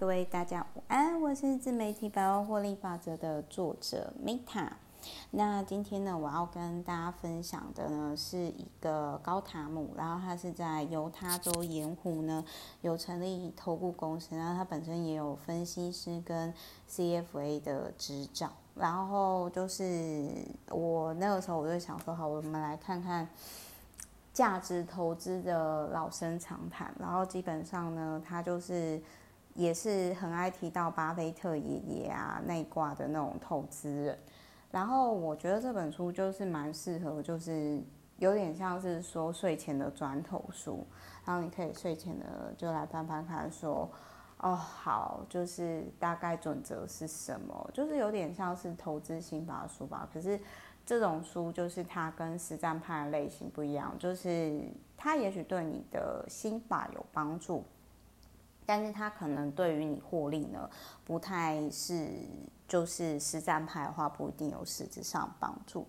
各位大家午安，我是自媒体百万获利法则的作者 Meta。那今天呢，我要跟大家分享的呢是一个高塔姆，然后他是在犹他州盐湖呢有成立投顾公司，然后他本身也有分析师跟 CFA 的执照。然后就是我那个时候我就想说，好，我们来看看价值投资的老生常谈。然后基本上呢，他就是。也是很爱提到巴菲特爷爷啊那一挂的那种投资人，然后我觉得这本书就是蛮适合，就是有点像是说睡前的转头书，然后你可以睡前的就来翻翻看，说哦好，就是大概准则是什么，就是有点像是投资心法书吧。可是这种书就是它跟实战派的类型不一样，就是它也许对你的心法有帮助。但是它可能对于你获利呢，不太是，就是实战派的话，不一定有实质上帮助。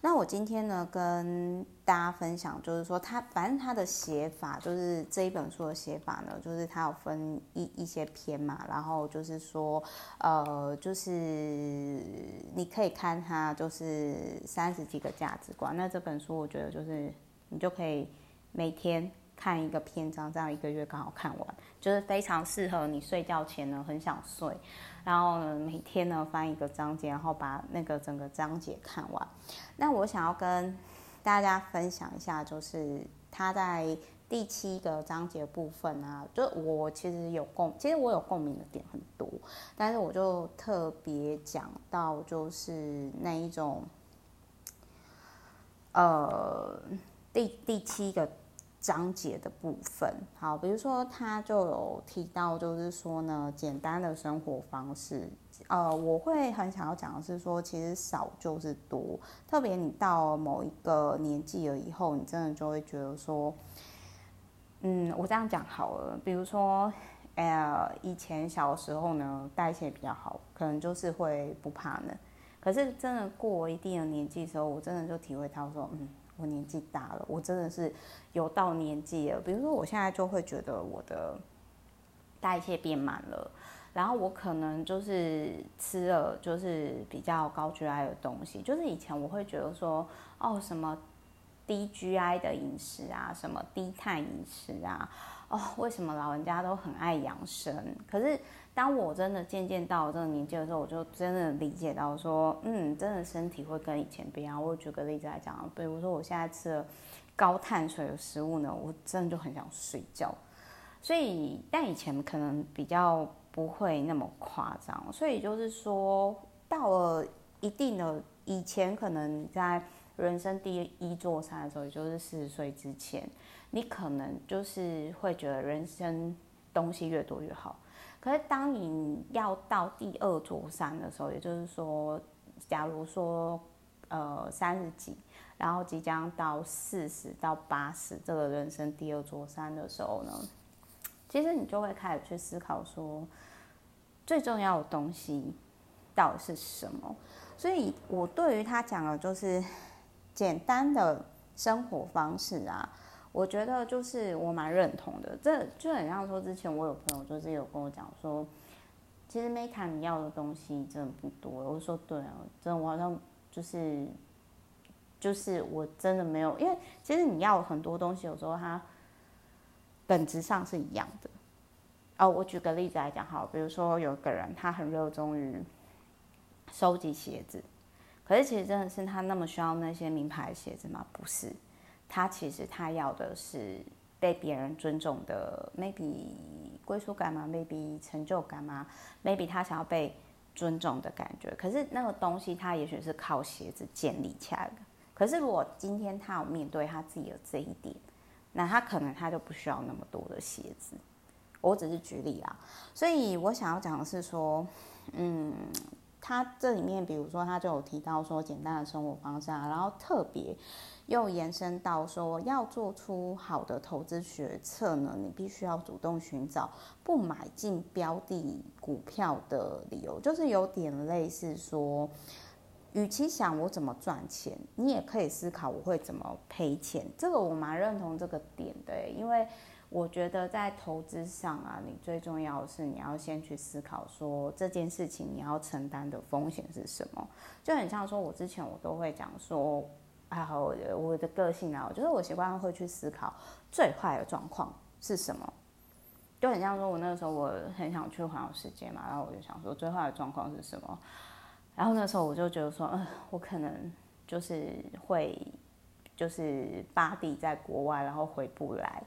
那我今天呢，跟大家分享，就是说它，反正它的写法，就是这一本书的写法呢，就是它有分一一些篇嘛，然后就是说，呃，就是你可以看它，就是三十几个价值观。那这本书我觉得就是你就可以每天。看一个篇章，这样一个月刚好看完，就是非常适合你睡觉前呢很想睡，然后呢每天呢翻一个章节，然后把那个整个章节看完。那我想要跟大家分享一下，就是他在第七个章节部分啊，就我其实有共，其实我有共鸣的点很多，但是我就特别讲到就是那一种，呃，第第七个。章节的部分，好，比如说他就有提到，就是说呢，简单的生活方式，呃，我会很想要讲的是说，其实少就是多，特别你到某一个年纪了以后，你真的就会觉得说，嗯，我这样讲好了，比如说，呃，以前小时候呢，代谢比较好，可能就是会不怕冷，可是真的过一定的年纪的时候，我真的就体会到说，嗯。我年纪大了，我真的是有到年纪了。比如说，我现在就会觉得我的代谢变慢了，然后我可能就是吃了就是比较高 GI 的东西。就是以前我会觉得说，哦，什么低 GI 的饮食啊，什么低碳饮食啊，哦，为什么老人家都很爱养生？可是。当我真的渐渐到这个年纪的时候，我就真的理解到说，嗯，真的身体会跟以前不一样。我举个例子来讲，比如说我现在吃了高碳水的食物呢，我真的就很想睡觉。所以，但以前可能比较不会那么夸张。所以就是说，到了一定的以前，可能在人生第一座山的时候，也就是四十岁之前，你可能就是会觉得人生东西越多越好。可是，当你要到第二座山的时候，也就是说，假如说，呃，三十几，然后即将到四十到八十这个人生第二座山的时候呢，其实你就会开始去思考说，最重要的东西到底是什么？所以我对于他讲的就是简单的生活方式啊。我觉得就是我蛮认同的，这就很像说之前我有朋友就是有跟我讲说，其实 Meta 你要的东西真的不多。我说对啊，真的我好像就是就是我真的没有，因为其实你要很多东西，有时候它本质上是一样的。哦，我举个例子来讲好，比如说有个人他很热衷于收集鞋子，可是其实真的是他那么需要那些名牌鞋子吗？不是。他其实他要的是被别人尊重的，maybe 归属感嘛，maybe 成就感嘛，maybe 他想要被尊重的感觉。可是那个东西他也许是靠鞋子建立起来的。可是如果今天他有面对他自己的这一点，那他可能他就不需要那么多的鞋子。我只是举例啊，所以我想要讲的是说，嗯，他这里面比如说他就有提到说简单的生活方式啊，然后特别。又延伸到说，要做出好的投资决策呢，你必须要主动寻找不买进标的股票的理由，就是有点类似说，与其想我怎么赚钱，你也可以思考我会怎么赔钱。这个我蛮认同这个点的，因为我觉得在投资上啊，你最重要的是你要先去思考说这件事情你要承担的风险是什么。就很像说，我之前我都会讲说，啊，我的我的个性啊，我觉得我习惯会去思考最坏的状况是什么。就很像说，我那个时候我很想去环游世界嘛，然后我就想说最坏的状况是什么。然后那时候我就觉得说，嗯，我可能就是会就是巴蒂在国外，然后回不来。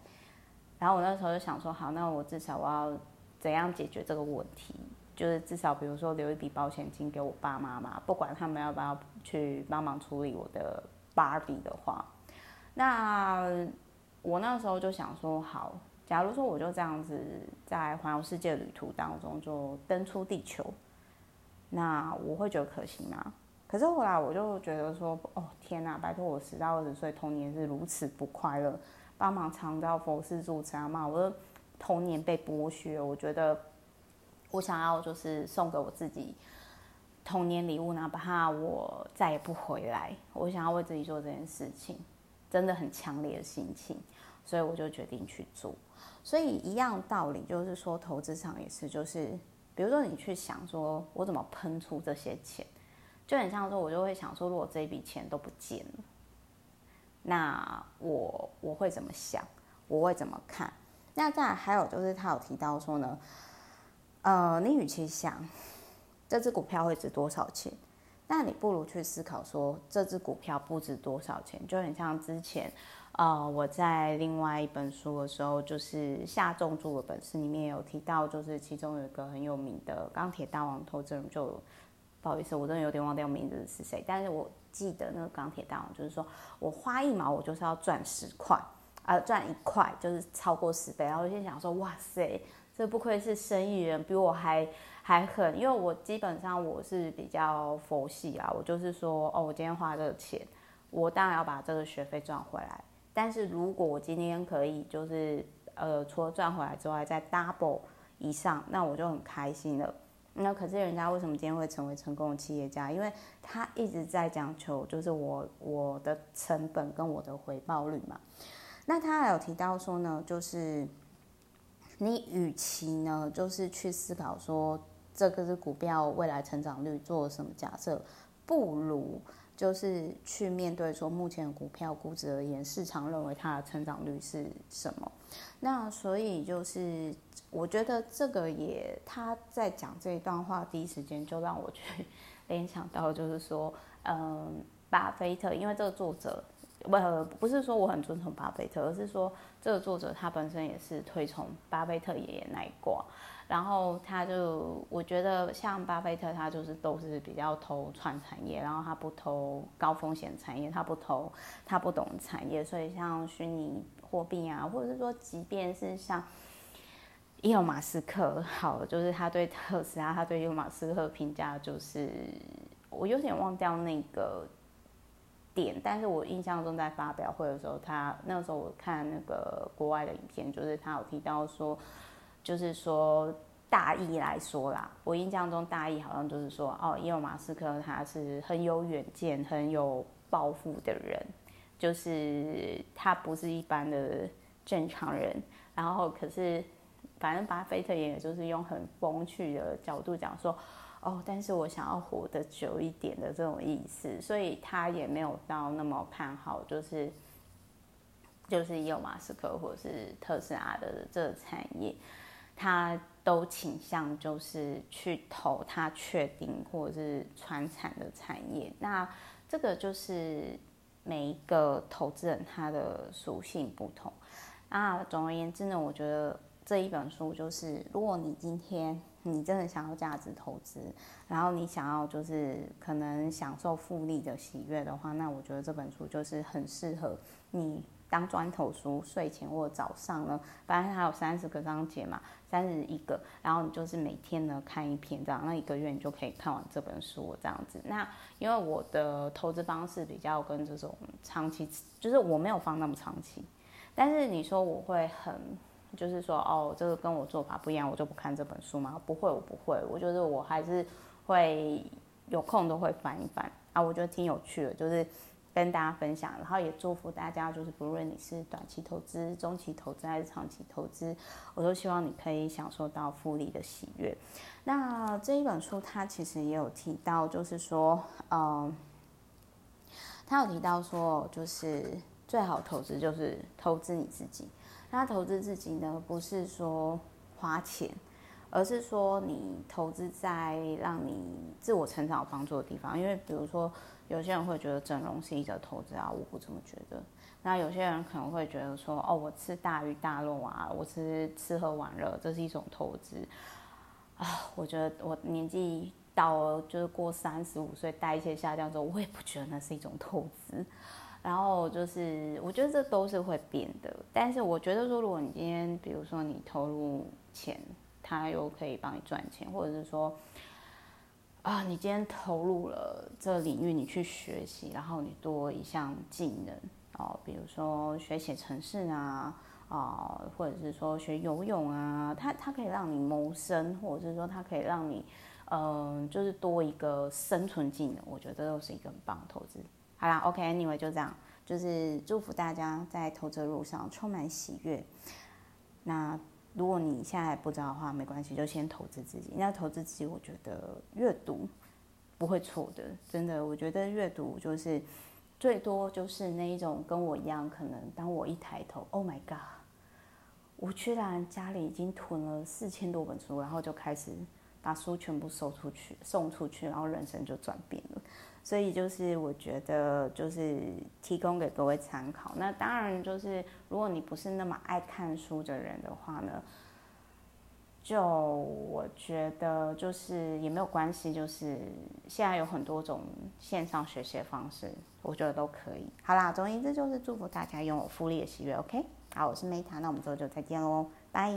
然后我那时候就想说，好，那我至少我要怎样解决这个问题？就是至少比如说留一笔保险金给我爸妈嘛，不管他们要不要去帮忙处理我的芭比的话，那我那时候就想说，好，假如说我就这样子在环游世界旅途当中就登出地球，那我会觉得可行吗？可是后来我就觉得说，哦天哪，拜托我十到二十岁童年是如此不快乐。帮忙长照佛事助持啊嘛，我的童年被剥削，我觉得我想要就是送给我自己童年礼物，哪怕我再也不回来，我想要为自己做这件事情，真的很强烈的心情，所以我就决定去做。所以一样道理就是说，投资上也是，就是比如说你去想说，我怎么喷出这些钱，就很像说，我就会想说，如果这笔钱都不见了。那我我会怎么想？我会怎么看？那再还有就是，他有提到说呢，呃，你与其想这只股票会值多少钱，那你不如去思考说这只股票不值多少钱。就很像之前，呃，我在另外一本书的时候，就是下重注的本事里面有提到，就是其中有一个很有名的钢铁大王投资人，就不好意思，我真的有点忘掉名字是谁，但是我。记得那个钢铁大王，就是说我花一毛，我就是要赚十块，啊，赚一块就是超过十倍。然后我就想说，哇塞，这不愧是生意人，比我还还狠。因为我基本上我是比较佛系啊，我就是说，哦，我今天花这个钱，我当然要把这个学费赚回来。但是如果我今天可以，就是呃，除了赚回来之外，再 double 以上，那我就很开心了。那可是人家为什么今天会成为成功的企业家？因为他一直在讲求就是我我的成本跟我的回报率嘛。那他还有提到说呢，就是你与其呢就是去思考说这个是股票未来成长率做了什么假设，不如就是去面对说目前股票估值而言，市场认为它的成长率是什么？那所以就是。我觉得这个也，他在讲这一段话，第一时间就让我去 联想到，就是说，嗯，巴菲特，因为这个作者，不，不是说我很尊崇巴菲特，而是说这个作者他本身也是推崇巴菲特爷爷那一挂，然后他就，我觉得像巴菲特，他就是都是比较投传产业，然后他不投高风险产业，他不投，他不懂产业，所以像虚拟货币啊，或者是说，即便是像。伊隆马斯克，好，就是他对特斯拉，他对伊隆马斯克评价就是，我有点忘掉那个点，但是我印象中在发表会的时候，他那时候我看那个国外的影片，就是他有提到说，就是说大意来说啦，我印象中大意好像就是说，哦，伊隆马斯克他是很有远见、很有抱负的人，就是他不是一般的正常人，然后可是。反正巴菲特也就是用很风趣的角度讲说，哦，但是我想要活得久一点的这种意思，所以他也没有到那么看好，就是就是伊隆马斯克或者是特斯拉的这个产业，他都倾向就是去投他确定或者是传产的产业。那这个就是每一个投资人他的属性不同。啊，总而言之呢，我觉得。这一本书就是，如果你今天你真的想要价值投资，然后你想要就是可能享受复利的喜悦的话，那我觉得这本书就是很适合你当砖头书，睡前或早上呢，反正它有三十个章节嘛，三十一个，然后你就是每天呢看一篇这样，那一个月你就可以看完这本书这样子。那因为我的投资方式比较跟这种长期，就是我没有放那么长期，但是你说我会很。就是说，哦，这个跟我做法不一样，我就不看这本书吗？不会，我不会，我就是我还是会有空都会翻一翻啊，我觉得挺有趣的，就是跟大家分享，然后也祝福大家，就是不论你是短期投资、中期投资还是长期投资，我都希望你可以享受到复利的喜悦。那这一本书它其实也有提到，就是说，嗯，他有提到说，就是最好投资就是投资你自己。那投资自己呢，不是说花钱。而是说，你投资在让你自我成长有帮助的地方，因为比如说，有些人会觉得整容是一个投资啊，我不这么觉得。那有些人可能会觉得说，哦，我吃大鱼大肉啊，我吃吃喝玩乐，这是一种投资啊。我觉得我年纪到了，就是过三十五岁，代谢下降之后，我也不觉得那是一种投资。然后就是，我觉得这都是会变的。但是我觉得说，如果你今天，比如说你投入钱。他又可以帮你赚钱，或者是说，啊，你今天投入了这个领域，你去学习，然后你多一项技能哦，比如说学写程式啊，啊，或者是说学游泳啊，它它可以让你谋生，或者是说它可以让你，嗯、就是多一个生存技能，我觉得这都是一个很棒的投资。好啦，OK，Anyway，就这样，就是祝福大家在投资的路上充满喜悦。那。如果你现在不知道的话，没关系，就先投资自己。那投资自己，我觉得阅读不会错的，真的。我觉得阅读就是最多就是那一种跟我一样，可能当我一抬头，Oh my God，我居然家里已经囤了四千多本书，然后就开始把书全部收出去、送出去，然后人生就转变了。所以就是我觉得就是提供给各位参考。那当然就是如果你不是那么爱看书的人的话呢，就我觉得就是也没有关系，就是现在有很多种线上学习的方式，我觉得都可以。好啦，总而言之就是祝福大家拥有复利的喜悦。OK，好，我是 Meta，那我们之后就再见喽。